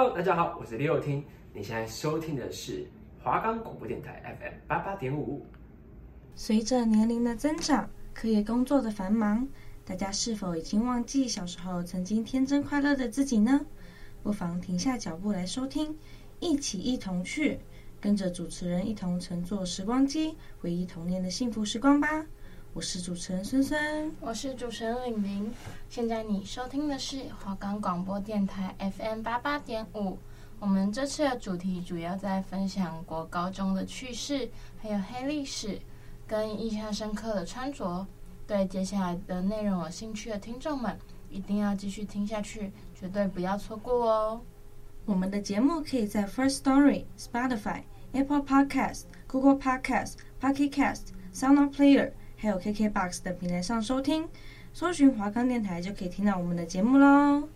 Hello，大家好，我是李友听。你现在收听的是华冈广播电台 FM 八八点五。随着年龄的增长，课业工作的繁忙，大家是否已经忘记小时候曾经天真快乐的自己呢？不妨停下脚步来收听，一起一同去，跟着主持人一同乘坐时光机，回忆童年的幸福时光吧。我是主持人孙孙，我是主持人玲玲。现在你收听的是华冈广播电台 FM 八八点五。我们这次的主题主要在分享国高中的趣事，还有黑历史跟印象深刻的穿着。对接下来的内容有兴趣的听众们，一定要继续听下去，绝对不要错过哦。我们的节目可以在 First Story、Spotify、Apple Podcast、Google Podcast、Pocket Cast、Sound Player。还有 KKBOX 等平台上收听，搜寻华康电台就可以听到我们的节目喽！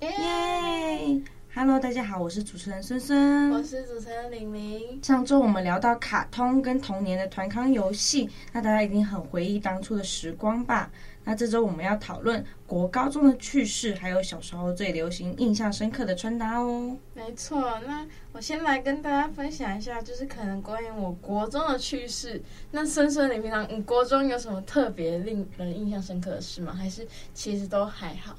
耶、yeah!！Hello，大家好，我是主持人孙孙，我是主持人玲玲。上周我们聊到卡通跟童年的团康游戏，那大家一定很回忆当初的时光吧？那这周我们要讨论国高中的趣事，还有小时候最流行、印象深刻的穿搭哦。没错，那我先来跟大家分享一下，就是可能关于我国中的趣事。那孙孙，你平常你国中有什么特别令人印象深刻的事吗？还是其实都还好？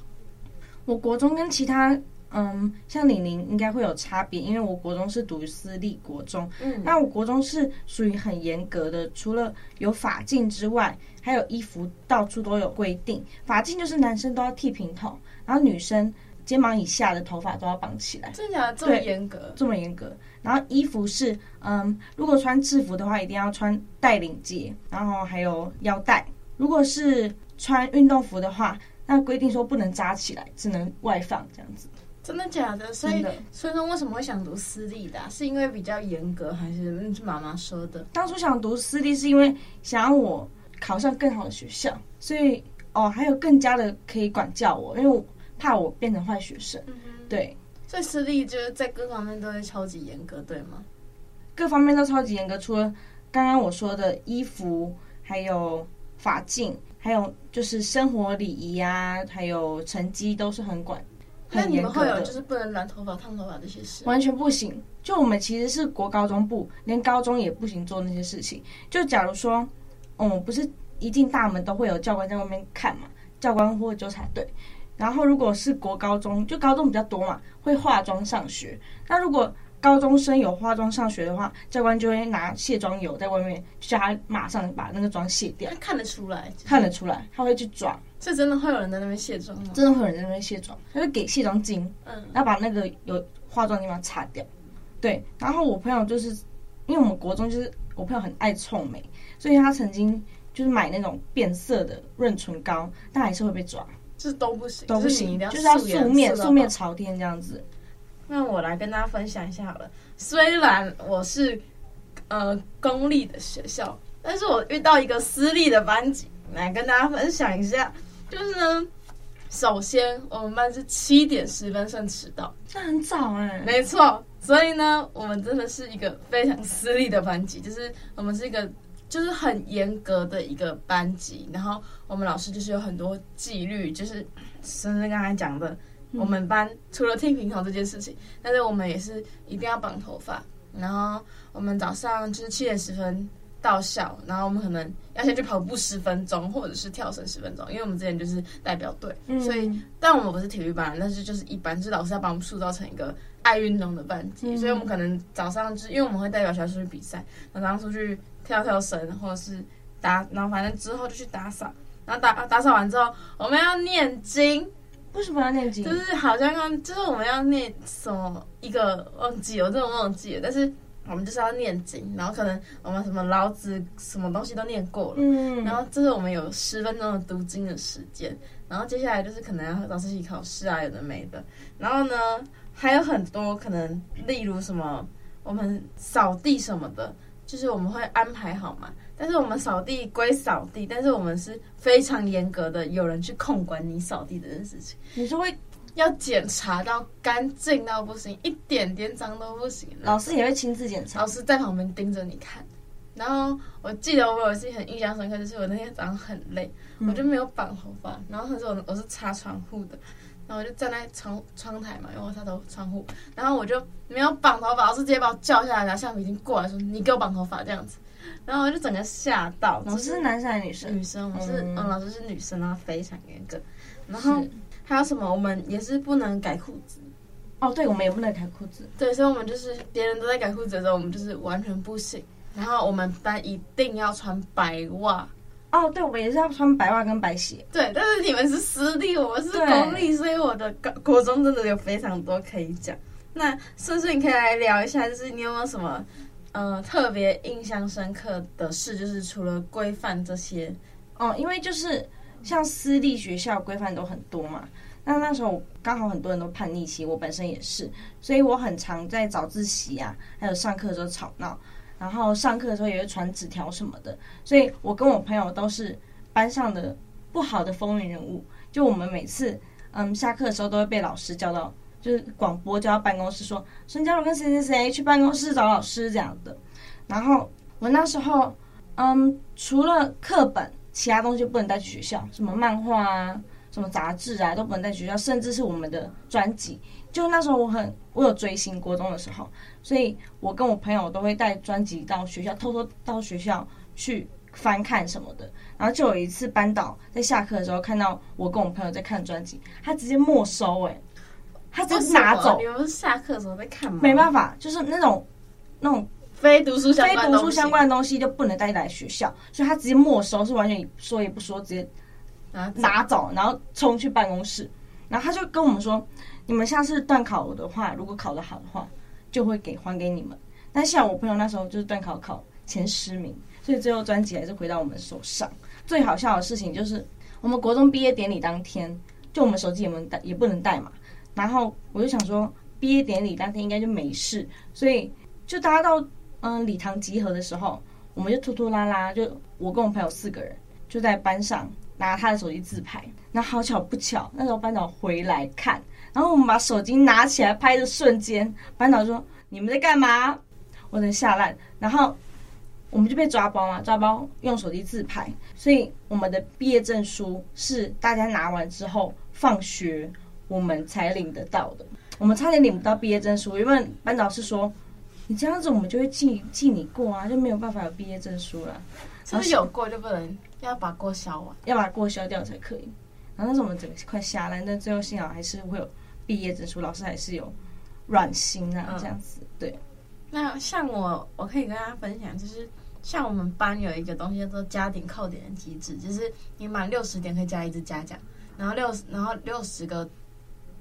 我国中跟其他。嗯，像李宁应该会有差别，因为我国中是读私立国中。嗯，那我国中是属于很严格的，除了有法禁之外，还有衣服到处都有规定。法禁就是男生都要剃平头，然后女生肩膀以下的头发都要绑起来。真的假的？这么严格？这么严格。然后衣服是，嗯，如果穿制服的话，一定要穿带领结，然后还有腰带。如果是穿运动服的话，那规定说不能扎起来，只能外放这样子。真的假的？所以，所以说为什么会想读私立的啊？是因为比较严格，还是妈妈说的？当初想读私立是因为想让我考上更好的学校，所以哦，还有更加的可以管教我，因为我怕我变成坏学生。嗯哼。对，所以私立就是在各方面都会超级严格，对吗？各方面都超级严格，除了刚刚我说的衣服，还有法镜，还有就是生活礼仪啊，还有成绩都是很管。那你们会有就是不能染头发、烫头发这些事？完全不行。就我们其实是国高中部，连高中也不行做那些事情。就假如说，嗯，不是一进大门都会有教官在外面看嘛，教官或纠察队。然后如果是国高中，就高中比较多嘛，会化妆上学。那如果高中生有化妆上学的话，教官就会拿卸妆油在外面，叫他马上把那个妆卸掉。他看得出来，看得出来，他会去抓。是真的会有人在那边卸妆吗？真的会有人在那边卸妆，他就给卸妆巾，嗯，然后把那个有化妆的地方擦掉。对，然后我朋友就是，因为我们国中就是我朋友很爱臭美，所以他曾经就是买那种变色的润唇膏，但还是会被抓，这都不行，都不行，就是，就是要素面素面朝天这样子。那我来跟大家分享一下好了，虽然我是呃公立的学校，但是我遇到一个私立的班级，来跟大家分享一下。就是呢，首先我们班是七点十分算迟到，那很早哎、欸。没错，所以呢，我们真的是一个非常私立的班级，就是我们是一个就是很严格的一个班级，然后我们老师就是有很多纪律，就是孙孙刚才讲的，我们班除了剃平头这件事情，但是我们也是一定要绑头发，然后我们早上就是七点十分。到校，然后我们可能要先去跑步十分钟，或者是跳绳十分钟，因为我们之前就是代表队，嗯、所以但我们不是体育班，但是就是一般，就是老师要把我们塑造成一个爱运动的班级，嗯、所以我们可能早上就因为我们会代表学校出去比赛，然后出去跳跳绳，或者是打，然后反正之后就去打扫，然后打打扫完之后我们要念经，为什么要念经？就是好像刚就是我们要念什么一个忘记了，我真的忘记了，但是。我们就是要念经，然后可能我们什么老子什么东西都念过了，嗯，然后这是我们有十分钟的读经的时间，然后接下来就是可能要和老师一起考试啊，有的没的，然后呢还有很多可能，例如什么我们扫地什么的，就是我们会安排好嘛，但是我们扫地归扫地，但是我们是非常严格的，有人去控管你扫地的这件事情，你是会。要检查到干净到不行，一点点脏都不行。老师也会亲自检查，老师在旁边盯着你看。然后我记得我有一次很印象深刻，就是我那天早上很累，嗯、我就没有绑头发。然后那时候我是擦窗户的，然后我就站在窗窗台嘛，因为我擦头窗户，然后我就没有绑头发，老师直接把我叫下来，然后橡皮筋过来说：“你给我绑头发。”这样子，然后我就整个吓到。老师是男生还是女生？女生，我是嗯，嗯，老师是女生，然后非常严格。然后还有什么？我们也是不能改裤子。哦，对，我们也不能改裤子。对，所以我们就是别人都在改裤子的时候，我们就是完全不行。然后我们班一定要穿白袜。哦，对，我们也是要穿白袜跟白鞋。对，但是你们是私立，我们是公立，所以我的高国中真的有非常多可以讲。那顺顺，你可以来聊一下，就是你有没有什么呃特别印象深刻的事？就是除了规范这些，哦，因为就是像私立学校规范都很多嘛。那那时候刚好很多人都叛逆期，我本身也是，所以我很常在早自习啊，还有上课的时候吵闹。然后上课的时候也会传纸条什么的，所以我跟我朋友都是班上的不好的风云人物。就我们每次嗯下课的时候都会被老师叫到，就是广播叫到办公室说孙佳茹跟谁谁谁去办公室找老师这样的。然后我那时候嗯除了课本，其他东西不能带去学校，什么漫画啊、什么杂志啊都不能带去学校，甚至是我们的专辑。就那时候我很我有追星，国中的时候，所以我跟我朋友都会带专辑到学校，偷偷到学校去翻看什么的。然后就有一次班导在下课的时候看到我跟我朋友在看专辑，他直接没收，哎，他直接拿走。你们下课的时候在看吗？没办法，就是那种那种非读书相非读书相关的东西就不能带来学校，所以他直接没收，是完全说也不说，直接拿走，然后冲去办公室，然后他就跟我们说。你们下次段考的话，如果考得好的话，就会给还给你们。但像我朋友那时候就是段考考前十名，所以最后专辑还是回到我们手上。最好笑的事情就是，我们国中毕业典礼当天，就我们手机也不能带，也不能带嘛。然后我就想说，毕业典礼当天应该就没事，所以就大家到嗯礼堂集合的时候，我们就拖拖拉拉，就我跟我朋友四个人就在班上拿他的手机自拍。那好巧不巧，那时候班长回来看。然后我们把手机拿起来拍的瞬间，班长说：“你们在干嘛？”我在吓烂。然后我们就被抓包嘛，抓包用手机自拍。所以我们的毕业证书是大家拿完之后放学我们才领得到的。我们差点领不到毕业证书，因为班导是说：“你这样子我们就会记记你过啊，就没有办法有毕业证书了。”是不是有过就不能要把过消完，要把过消掉才可以。然后那时候我们整个快下来，但最后幸好还是会有。毕业证书，老师还是有软心啊，这样子、嗯、对。那像我，我可以跟大家分享，就是像我们班有一个东西叫做加点扣点的机制，就是你满六十点可以加一支嘉奖，然后六然后六十个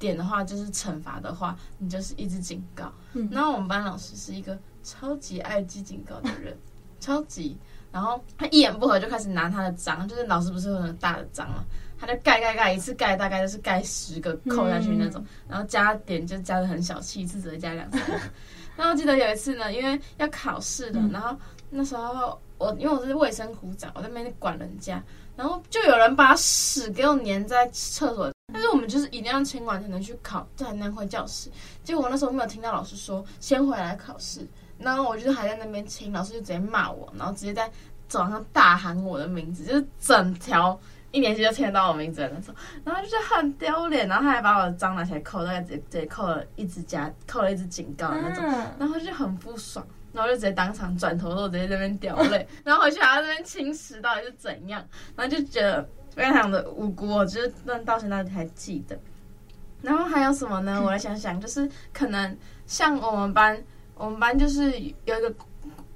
点的话就是惩罚的话，你就是一直警告。嗯，然后我们班老师是一个超级爱记警告的人，超级。然后他一言不合就开始拿他的章，就是老师不是有很大的章嘛。他就盖盖盖，一次盖大概就是盖十个扣下去那种，然后加点就加的很小气，一次只会加两三个。然后我记得有一次呢，因为要考试的，然后那时候我因为我是卫生股长，我在那边管人家，然后就有人把屎给我粘在厕所，但是我们就是一定要清完才能去考，才能回教室。结果我那时候没有听到老师说先回来考试，然后我就还在那边清，老师就直接骂我，然后直接在走廊上大喊我的名字，就是整条。一年级就听得到我名字的那种，然后就是很丢脸，然后他还把我的章拿起来扣，大概直接直接扣了一只夹，扣了一只警告的那种，然后就很不爽，然后就直接当场转头，都直接在那边掉泪，然后回去还在那边清屎，到底是怎样？然后就觉得非常的无辜，我就是到现在还记得。然后还有什么呢？我来想想，就是可能像我们班，我们班就是有一个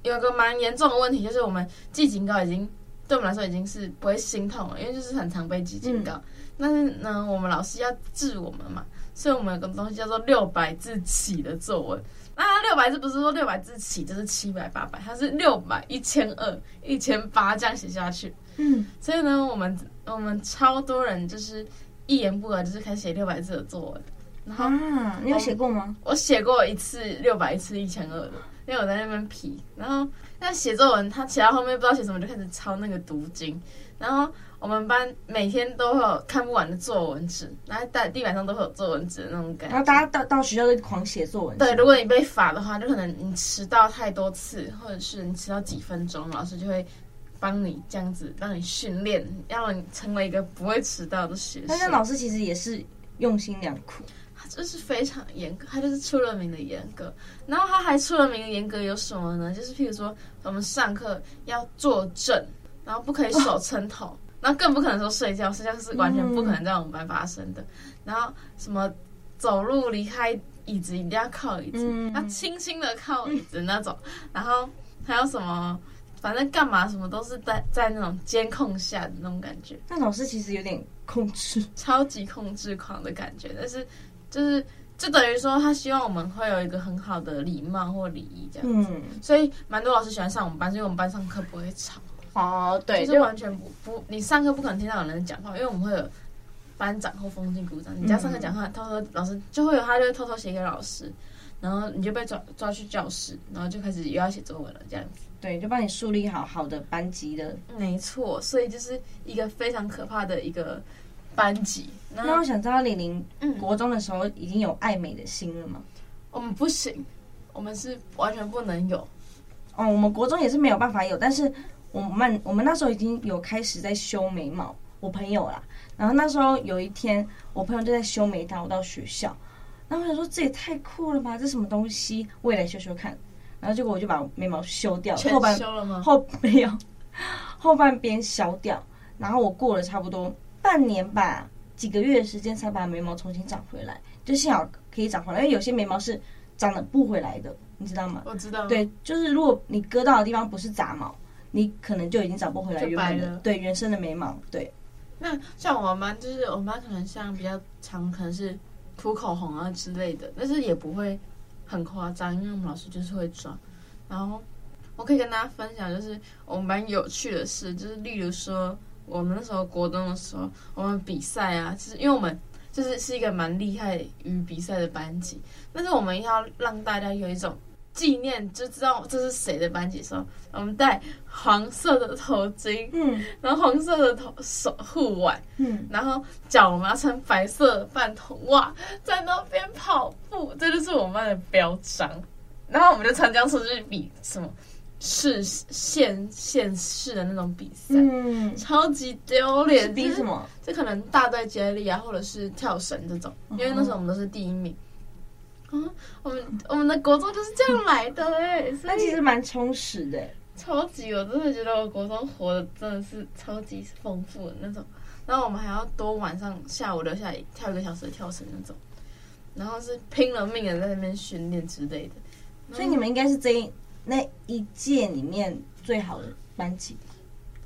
有一个蛮严重的问题，就是我们记警告已经。对我们来说已经是不会心痛了，因为就是很常被记警告。但是呢，我们老师要治我们嘛，所以我们有个东西叫做六百字起的作文。那六百字不是说六百字起就是七百八百，它是六百一千二一千八这样写下去。嗯，所以呢，我们我们超多人就是一言不合就是开始写六百字的作文。然后啊，你有写过吗？我写过一次六百，一次一千二的，因为我在那边批，然后。那写作文，他写到后面不知道写什么，就开始抄那个读经。然后我们班每天都会有看不完的作文纸，然后在地板上都会有作文纸的那种感觉。然后大家到到学校就狂写作文。对，如果你被罚的话，就可能你迟到太多次，或者是你迟到几分钟，老师就会帮你这样子让你训练，让你成为一个不会迟到的学生。但是老师其实也是用心良苦。他就是非常严格，他就是出了名的严格。然后他还出了名的严格有什么呢？就是譬如说，我们上课要坐正，然后不可以手撑头，哦、然后更不可能说睡觉，睡觉是完全不可能在我们班发生的。嗯、然后什么走路离开椅子一定要靠椅子，嗯、要轻轻的靠椅子那种。嗯、然后还有什么？反正干嘛什么都是在在那种监控下的那种感觉。那老师其实有点控制，超级控制狂的感觉。但是就是就等于说，他希望我们会有一个很好的礼貌或礼仪这样子。嗯，所以蛮多老师喜欢上我们班，是因为我们班上课不会吵。哦，对，就是完全不不，你上课不可能听到有人讲话，因为我们会有班长或风纪股长。你家上课讲话，偷偷老师就会有他就会偷偷写给老师，然后你就被抓抓去教室，然后就开始又要写作文了这样子。对，就帮你树立好好的班级的，没错，所以就是一个非常可怕的一个班级。那，那我想知道，李玲国中的时候已经有爱美的心了吗？我们不行，我们是完全不能有。哦，我们国中也是没有办法有，但是我们我们那时候已经有开始在修眉毛。我朋友啦，然后那时候有一天，我朋友就在修眉毛，我到学校，然后我想说这也太酷了吧，这什么东西？我也来修修看。然后结果我就把眉毛修掉了，全修了吗？后没有，后半边削掉。然后我过了差不多半年吧，几个月的时间才把眉毛重新长回来。就幸好可以长回来，因为有些眉毛是长得不回来的，你知道吗？我知道。对，就是如果你割到的地方不是杂毛，你可能就已经长不回来原本的对原生的眉毛。对。那像我们班，就是我们班可能像比较长，可能是涂口红啊之类的，但是也不会。很夸张，因为我们老师就是会抓。然后我可以跟大家分享，就是我们班有趣的事，就是例如说，我们那时候国中的时候，我们比赛啊，其实因为我们就是是一个蛮厉害与比赛的班级，但是我们要让大家有一种。纪念就知道这是谁的班级的时候，我们戴黄色的头巾，嗯，然后黄色的头手护腕，嗯，然后脚我们要穿白色的半筒袜，在那边跑步，这就是我们班的标章。然后我们就参加出去比什么市县县市的那种比赛，嗯，超级丢脸。比什么？这可能大队接力啊，或者是跳绳这种，因为那时候我们都是第一名。嗯，我们我们的国中就是这样来的哎，那其实蛮充实的，超级，我真的觉得我国中活的真的是超级丰富的那种。然后我们还要多晚上下午留下来跳一个小时的跳绳那种，然后是拼了命的在那边训练之类的。所以你们应该是这一那一届里面最好的班级。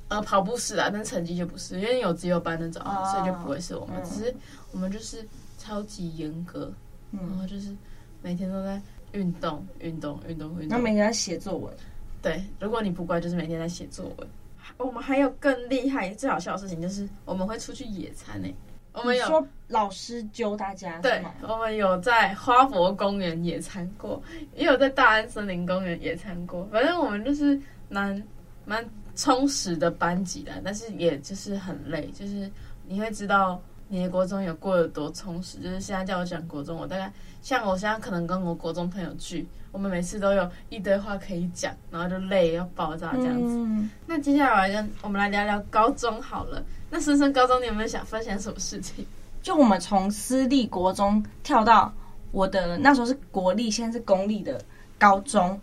呃，跑步是啊，但成绩就不是，因为有自由班那种，哦、所以就不会是我们。嗯、只是我们就是超级严格，然后就是。每天都在运动，运动，运动，运动。那每天在写作文。对，如果你不乖，就是每天在写作文。我们还有更厉害、最好笑的事情，就是我们会出去野餐诶。我们有说老师揪大家，对，我们有在花博公园野餐过，也有在大安森林公园野餐过。反正我们就是蛮蛮充实的班级的，但是也就是很累，就是你会知道。你的国中有过得多充实？就是现在叫我讲国中，我大概像我现在可能跟我国中朋友聚，我们每次都有一堆话可以讲，然后就累要爆炸这样子。嗯、那接下来跟我们来聊聊高中好了。那深深高中，你有没有想分享什么事情？就我们从私立国中跳到我的那时候是国立，现在是公立的高中，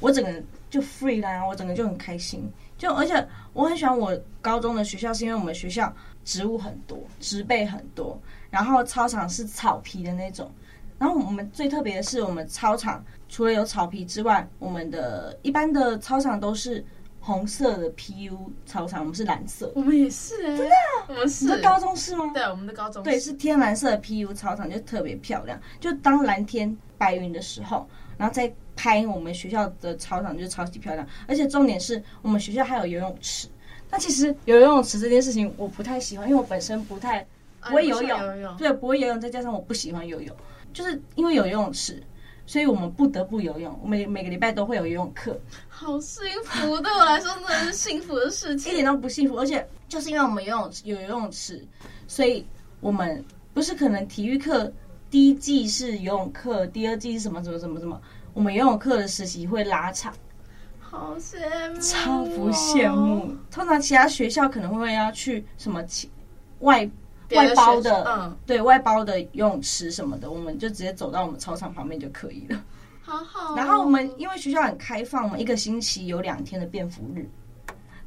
我整个就 free 啦，我整个就很开心。就而且我很喜欢我高中的学校，是因为我们学校。植物很多，植被很多，然后操场是草皮的那种。然后我们最特别的是，我们操场除了有草皮之外，我们的一般的操场都是红色的 PU 操场，我们是蓝色。我们也是真的？我们是。你的高中是吗？对，我们的高中对是天蓝色的 PU 操场，就特别漂亮。就当蓝天白云的时候，然后再拍我们学校的操场，就超级漂亮。而且重点是我们学校还有游泳池。那其实有游泳池这件事情我不太喜欢，因为我本身不太不会游泳，啊、游泳对，不会游泳，再加上我不喜欢游泳，就是因为有游泳池，所以我们不得不游泳。我每每个礼拜都会有游泳课，好幸福，对我来说真的是幸福的事情，一点都不幸福。而且就是因为我们游泳有游泳池，所以我们不是可能体育课第一季是游泳课，第二季是什么什么什么什么，我们游泳课的实习会拉长。好羡慕，超不羡慕。通常其他学校可能会要去什么外外包的，嗯，对外包的游泳池什么的，我们就直接走到我们操场旁边就可以了。好好、哦。然后我们因为学校很开放，嘛一个星期有两天的便服日。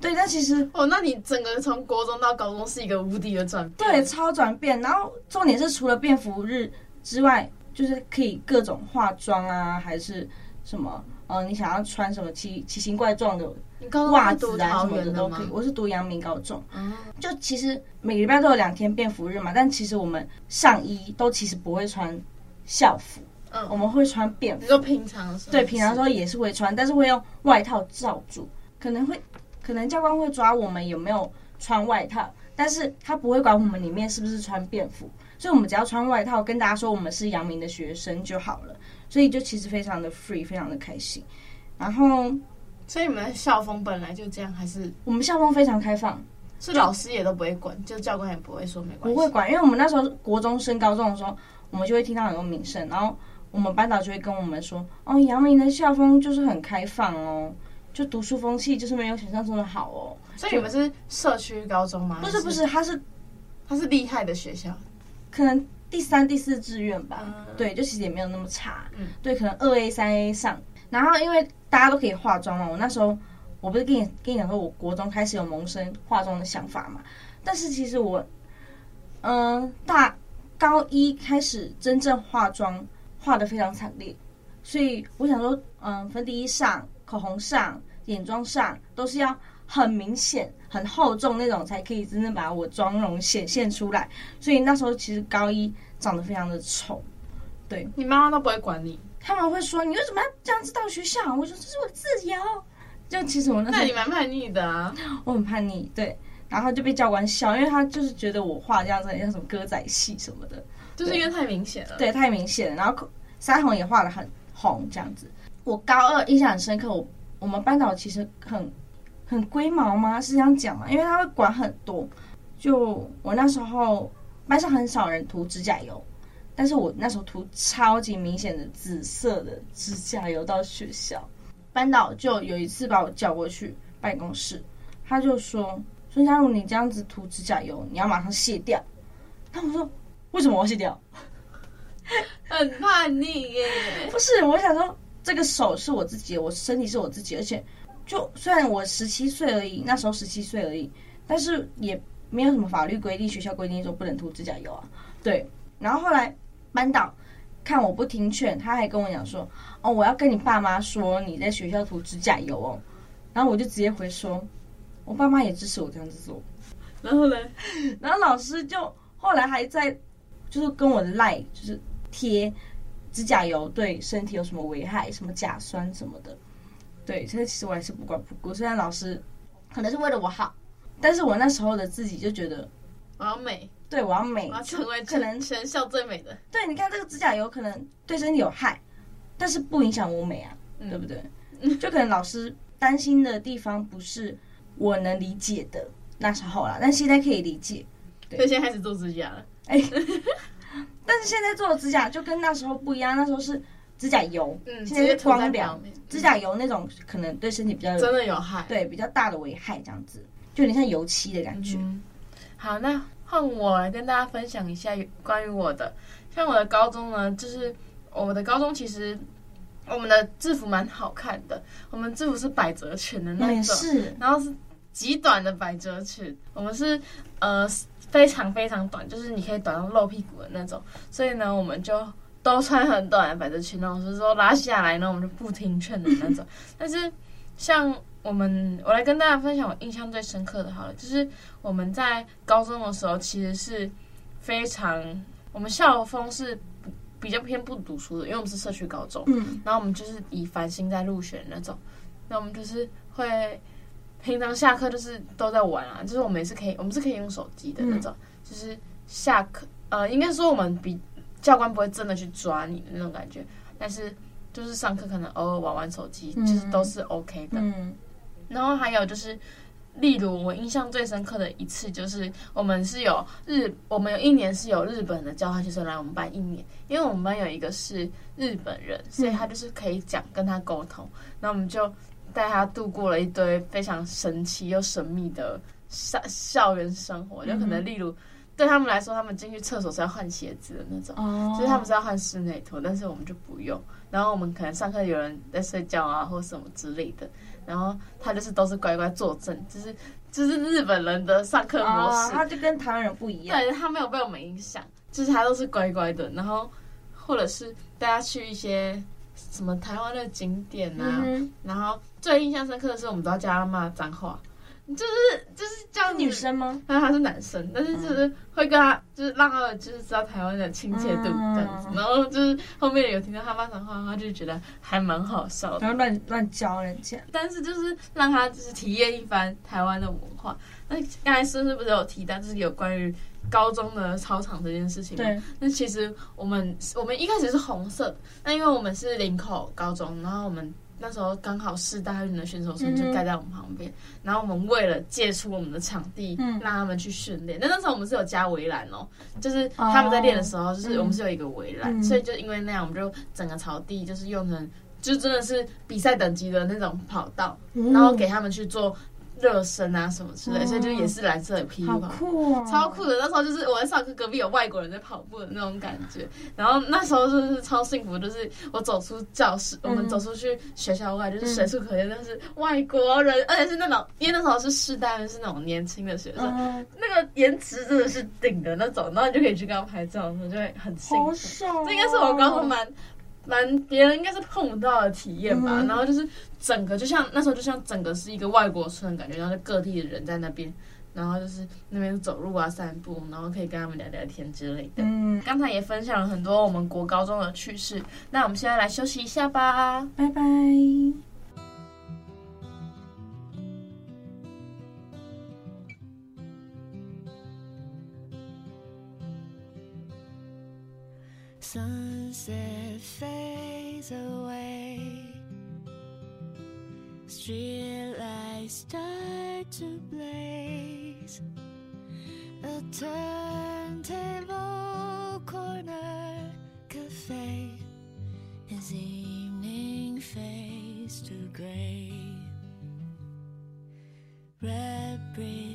对，但其实哦，那你整个从国中到高中是一个无敌的转变，对，超转变。然后重点是除了便服日之外，就是可以各种化妆啊，还是什么？呃，你想要穿什么奇奇形怪状的袜子啊什么的都可以。我是读阳明高中，嗯，就其实每个礼拜都有两天便服日嘛，但其实我们上衣都其实不会穿校服，嗯，我们会穿便服。你说平常的时候？对，平常的时候也是会穿，但是会用外套罩住，可能会。可能教官会抓我们有没有穿外套，但是他不会管我们里面是不是穿便服，所以我们只要穿外套，跟大家说我们是阳明的学生就好了。所以就其实非常的 free，非常的开心。然后，所以你们的校风本来就这样，还是我们校风非常开放，是老师也都不会管，就教官也不会说没关系，不会管，因为我们那时候国中升高中的时候，我们就会听到很多名声，然后我们班导就会跟我们说，哦，阳明的校风就是很开放哦。就读书风气就是没有想象中的好哦，所以你们是社区高中吗？不是不是，他是他是厉害的学校，可能第三、第四志愿吧。嗯、对，就其实也没有那么差。嗯，对，可能二 A、三 A 上。然后因为大家都可以化妆嘛，我那时候我不是跟你跟你讲说，我国中开始有萌生化妆的想法嘛。但是其实我，嗯、呃，大高一开始真正化妆化的非常惨烈，所以我想说，嗯、呃，粉底一上。口红上、眼妆上都是要很明显、很厚重那种，才可以真正把我妆容显现出来。所以那时候其实高一长得非常的丑。对，你妈妈都不会管你，他们会说你为什么要这样子到学校？我说这是我自由。就其实我那时候，那你蛮叛逆的啊，我很叛逆。对，然后就被教官笑，因为他就是觉得我画这样子很像什么歌仔戏什么的，就是因为太明显了。对，太明显了。然后腮红也画的很红，这样子。我高二印象很深刻，我我们班导其实很很龟毛吗？是这样讲吗？因为他会管很多。就我那时候班上很少人涂指甲油，但是我那时候涂超级明显的紫色的指甲油到学校，班导就有一次把我叫过去办公室，他就说：“孙佳茹，你这样子涂指甲油，你要马上卸掉。”那我说：“为什么我要卸掉？” 很叛逆耶！不是，我想说。这个手是我自己，我身体是我自己，而且就虽然我十七岁而已，那时候十七岁而已，但是也没有什么法律规定，学校规定说不能涂指甲油啊。对，然后后来班导看我不听劝，他还跟我讲说：“哦，我要跟你爸妈说你在学校涂指甲油哦。”然后我就直接回说：“我爸妈也支持我这样子做。”然后呢，然后老师就后来还在就是跟我赖就是贴。指甲油对身体有什么危害？什么甲酸什么的？对，所以其实我还是不管不顾。虽然老师可能是为了我好，但是我那时候的自己就觉得我要美，对，我要美，我要成为可能全校最美的。对，你看这个指甲油可能对身体有害，但是不影响我美啊，嗯、对不对？就可能老师担心的地方不是我能理解的那时候啦，但现在可以理解。对，所以现在开始做指甲了，哎。但是现在做的指甲就跟那时候不一样，那时候是指甲油，嗯，现在是光疗，指甲油那种可能对身体比较真的有害，对比较大的危害，这样子就有点像油漆的感觉。嗯、好，那换我来跟大家分享一下关于我的，像我的高中呢，就是我的高中其实我们的制服蛮好看的，我们制服是百褶裙的那种，是，然后是极短的百褶裙，我们是呃。非常非常短，就是你可以短到露屁股的那种。所以呢，我们就都穿很短的百褶裙。老师说拉下来呢，我们就不听劝的那种。但是，像我们，我来跟大家分享我印象最深刻的，好了，就是我们在高中的时候，其实是非常，我们校风是比较偏不读书的，因为我们是社区高中。嗯。然后我们就是以繁星在入学那种，那我们就是会。平常下课就是都在玩啊，就是我们也是可以，我们是可以用手机的那种，嗯、就是下课呃，应该说我们比教官不会真的去抓你的那种感觉，但是就是上课可能偶尔玩玩手机，嗯、就是都是 OK 的。嗯、然后还有就是，例如我印象最深刻的一次就是，我们是有日，我们有一年是有日本的交换学生来我们班一年，因为我们班有一个是日本人，所以他就是可以讲跟他沟通，那、嗯、我们就。带他度过了一堆非常神奇又神秘的校校园生活，就可能例如对他们来说，他们进去厕所是要换鞋子的那种，哦，就是他们是要换室内拖，但是我们就不用。然后我们可能上课有人在睡觉啊，或什么之类的，然后他就是都是乖乖坐正，就是就是日本人的上课模式，哦，他就跟台湾人不一样。对，他没有被我们影响，就是他都是乖乖的。然后或者是大家去一些什么台湾的景点啊，嗯、然后最印象深刻的是，我们都要叫他骂脏话。就是就是叫女生吗？但是他是男生，但是就是会跟他，就是让他就是知道台湾的亲切度这样子。然后就是后面有听到他骂脏话，他就觉得还蛮好笑的。然后乱乱教人家，但是就是让他就是体验一番台湾的文化。那刚才是不是有提到，就是有关于高中的操场这件事情？对。那其实我们我们一开始是红色的，那因为我们是林口高中，然后我们。那时候刚好是大运的选手村就盖在我们旁边，嗯、然后我们为了借出我们的场地，嗯、让他们去训练。那那时候我们是有加围栏哦，就是他们在练的时候，就是我们是有一个围栏，嗯、所以就因为那样，我们就整个草地就是用成，就真的是比赛等级的那种跑道，嗯、然后给他们去做。热身啊什么之类，所以就也是蓝色的披风，好酷哦，超酷的。那时候就是我在上课，隔壁有外国人在跑步的那种感觉。然后那时候就是超幸福，就是我走出教室，我们走出去学校外，就是随处可见都是外国人，而且是那种，因为那时候是世代是那种年轻的学生，那个颜值真的是顶的那种，然后你就可以去跟他拍照，就会很幸福。这应该是我高中蛮。蛮别人应该是碰不到的体验吧，嗯、然后就是整个就像那时候就像整个是一个外国村的感觉，然后就各地的人在那边，然后就是那边走路啊、散步，然后可以跟他们聊聊天之类的。嗯，刚才也分享了很多我们国高中的趣事，那我们现在来休息一下吧，拜拜。Sunset fades away, streetlights start to blaze. A turntable corner cafe as evening fades to gray. Red brick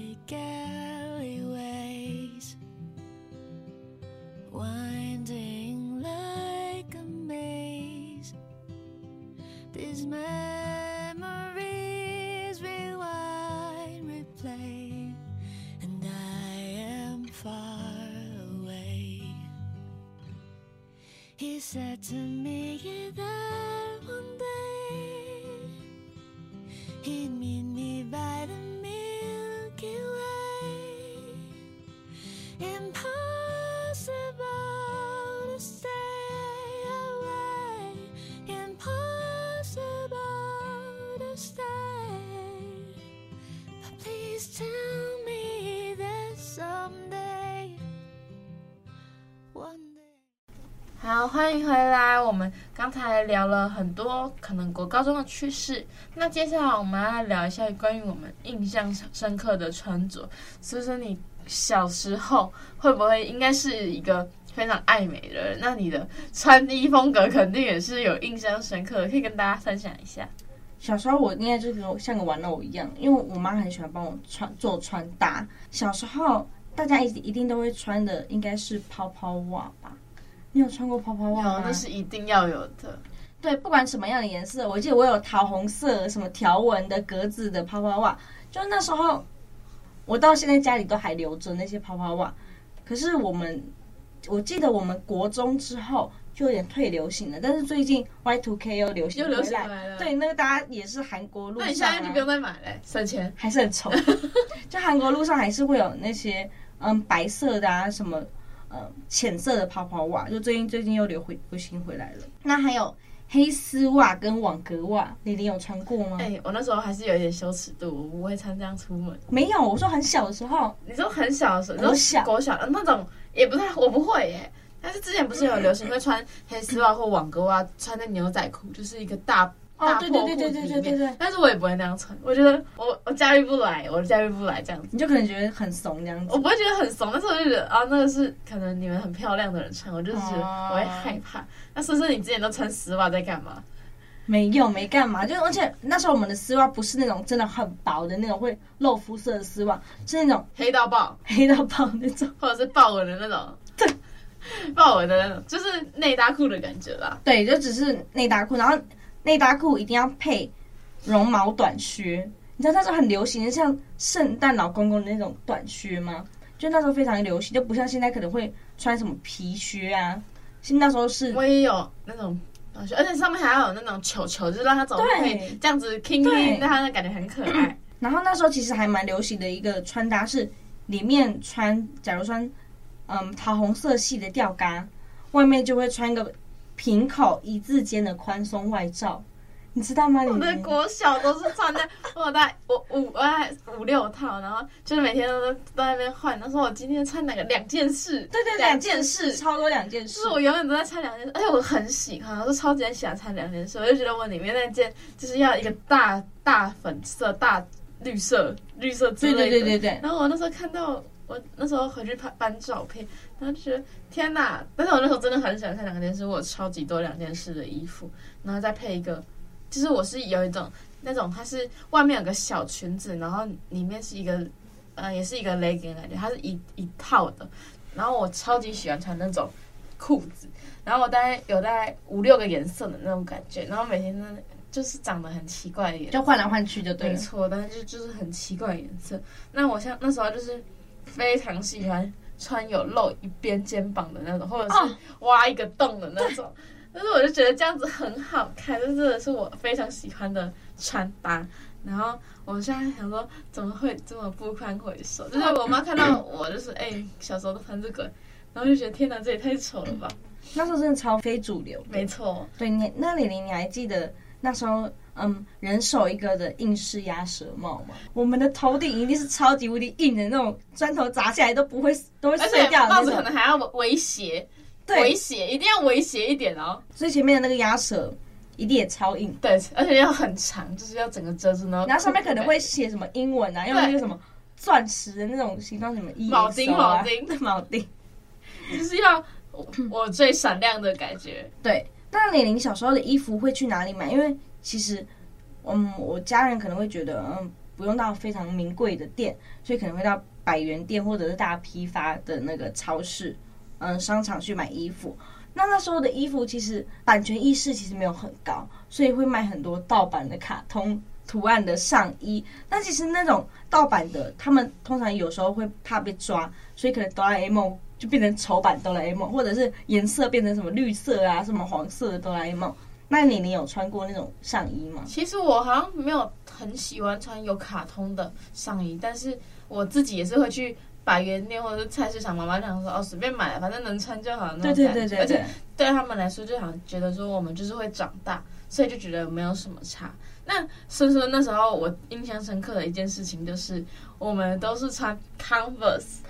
to make it there one day. He'd meet me by the Milky Way. Impossible to stay away. Impossible to stay. But please tell. 好，欢迎回来。我们刚才聊了很多可能国高中的趣事，那接下来我们要来聊一下关于我们印象深刻的穿着。所以说，你小时候会不会应该是一个非常爱美的人？那你的穿衣风格肯定也是有印象深刻的，可以跟大家分享一下。小时候我应该就是像个玩偶一样，因为我妈很喜欢帮我穿做穿搭。小时候大家一一定都会穿的应该是泡泡袜？你有穿过泡泡袜吗？那是一定要有的。对，不管什么样的颜色，我记得我有桃红色、什么条纹的格子的泡泡袜。就那时候，我到现在家里都还留着那些泡泡袜。可是我们，我记得我们国中之后。就有点退流行了，但是最近 Y two K 又流行，又流行来了。对，那个大家也是韩国路上、啊，那你现在就不用再买了，省钱还是很丑。就韩国路上还是会有那些嗯白色的啊什么呃浅色的泡泡袜，就最近最近又流回流行回来了。那还有黑丝袜跟网格袜，你你有穿过吗？哎、欸，我那时候还是有一点羞耻度，我不会穿这样出门。没有，我说很小的时候，你说很小的时候，国小国小那种也不太，我不会耶。但是之前不是有流行会穿黑丝袜或网格袜，穿在牛仔裤，就是一个大大破裤子里面。但是我也不会那样穿，我觉得我我驾驭不来，我驾驭不来这样子。你就可能觉得很怂这样子。我不会觉得很怂，但是我就觉得啊，那个是可能你们很漂亮的人穿，我就是觉得我会害怕。那是不是你之前都穿丝袜在干嘛？没有，没干嘛。就而且那时候我们的丝袜不是那种真的很薄的那种会露肤色的丝袜，是那种黑到爆、黑到爆那种，或者是豹纹的那种。对，豹纹的那种，就是内搭裤的感觉啦。对，就只是内搭裤，然后内搭裤一定要配绒毛短靴。你知道那时候很流行的像圣诞老公公的那种短靴吗？就那时候非常流行，就不像现在可能会穿什么皮靴啊。其实那时候是，我也有那种短靴，而且上面还要有那种球球，就是让它走可以这样子轻轻，让它感觉很可爱。然后那时候其实还蛮流行的一个穿搭是，里面穿，假如穿，嗯，桃红色系的吊嘎，外面就会穿一个平口一字肩的宽松外罩。你知道吗？我的国小都是穿在，我带我五我带五六套，然后就是每天都都在那边换。他说我今天穿哪个两件事？对对，两件事，超多两件事。就是我永远都在穿两件式，而且我很喜欢，我都超级喜欢穿两件式。我就觉得我里面那件就是要一个大大粉色、大绿色、绿色之类的。对对对对对。然后我那时候看到，我那时候回去拍搬照片，然后觉得天哪！但是我那时候真的很喜欢穿两件事，我超级多两件式的衣服，然后再配一个。就是我是有一种那种，它是外面有个小裙子，然后里面是一个，呃，也是一个 legging 感觉，它是一一套的。然后我超级喜欢穿那种裤子，然后我大概有大概五六个颜色的那种感觉，然后每天呢就是长得很奇怪的颜色，就换来换去就对。没错，但是就就是很奇怪的颜色。那我像那时候就是非常喜欢穿有露一边肩膀的那种，或者是挖一个洞的那种。哦但是我就觉得这样子很好看，这真的是我非常喜欢的穿搭。然后我现在想说，怎么会这么不堪回首？就是我妈看到我，就是哎、欸，小时候都穿这个，然后就觉得天哪，这也太丑了吧！那时候真的超非主流。没错，对你那李玲，你还记得那时候嗯，人手一个的硬式鸭舌帽吗？我们的头顶一定是超级无敌硬的那种，砖头砸下来都不会都会碎掉的那种，帽子可能还要围斜。围斜一定要围斜一点哦，最前面的那个鸭舌一定也超硬，对，而且要很长，就是要整个遮住呢。然后上面可能会写什么英文啊，用那个什么钻石的那种形状，什么铆钉、铆钉、铆钉，就是要我最闪亮的感觉。对，那李玲小时候的衣服会去哪里买？因为其实，嗯，我家人可能会觉得，嗯，不用到非常名贵的店，所以可能会到百元店或者是大批发的那个超市。嗯，商场去买衣服，那那时候的衣服其实版权意识其实没有很高，所以会卖很多盗版的卡通图案的上衣。但其实那种盗版的，他们通常有时候会怕被抓，所以可能哆啦 A 梦就变成丑版哆啦 A 梦，或者是颜色变成什么绿色啊、什么黄色的哆啦 A 梦。那你你有穿过那种上衣吗？其实我好像没有很喜欢穿有卡通的上衣，但是我自己也是会去。百元店或者是菜市场，妈妈想说哦，随便买，反正能穿就好。那种感觉。对对对对，而且对他们来说，就好像觉得说我们就是会长大，所以就觉得没有什么差。那所以说那时候我印象深刻的一件事情就是，我们都是穿 Converse。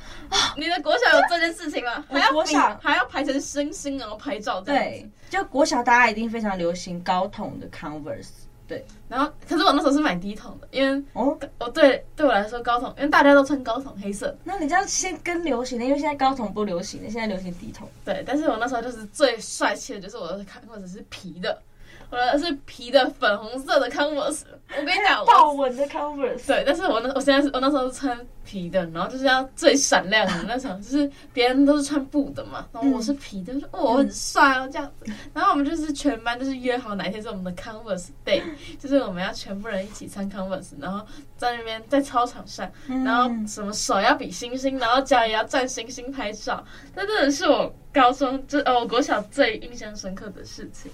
你的国小有这件事情吗？还要国小还要排成星星然后拍照。对，就国小大家一定非常流行高筒的 Converse。对，然后可是我那时候是买低筒的，因为哦，我对，对我来说高筒，因为大家都穿高筒黑色。那你这样先跟流行的，因为现在高筒不流行了，现在流行低筒。对，但是我那时候就是最帅气的，就是我的看或者是皮的。我的是皮的粉红色的 Converse，我跟你讲，豹纹的 Converse。对，但是我那我现在是我那时候是穿皮的，然后就是要最闪亮的那种，就是别人都是穿布的嘛，然后我是皮的，就说哦我很帅哦这样子。然后我们就是全班就是约好哪一天是我们的 Converse Day，就是我们要全部人一起穿 Converse，然后在那边在操场上，然后什么手要比星星，然后脚也要站星星拍照。那真的是我高中就呃我国小最印象深刻的事情。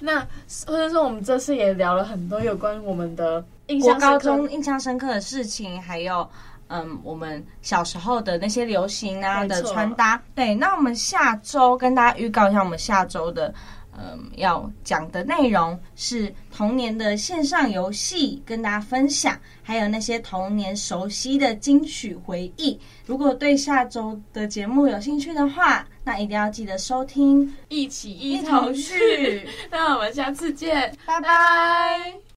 那或者说，我们这次也聊了很多有关我们的印象高中印象深刻的事情，还有嗯，我们小时候的那些流行啊的穿搭。对，那我们下周跟大家预告一下，我们下周的嗯要讲的内容是童年的线上游戏，跟大家分享，还有那些童年熟悉的金曲回忆。如果对下周的节目有兴趣的话，那一定要记得收听，一起一同去。那我们下次见，拜拜。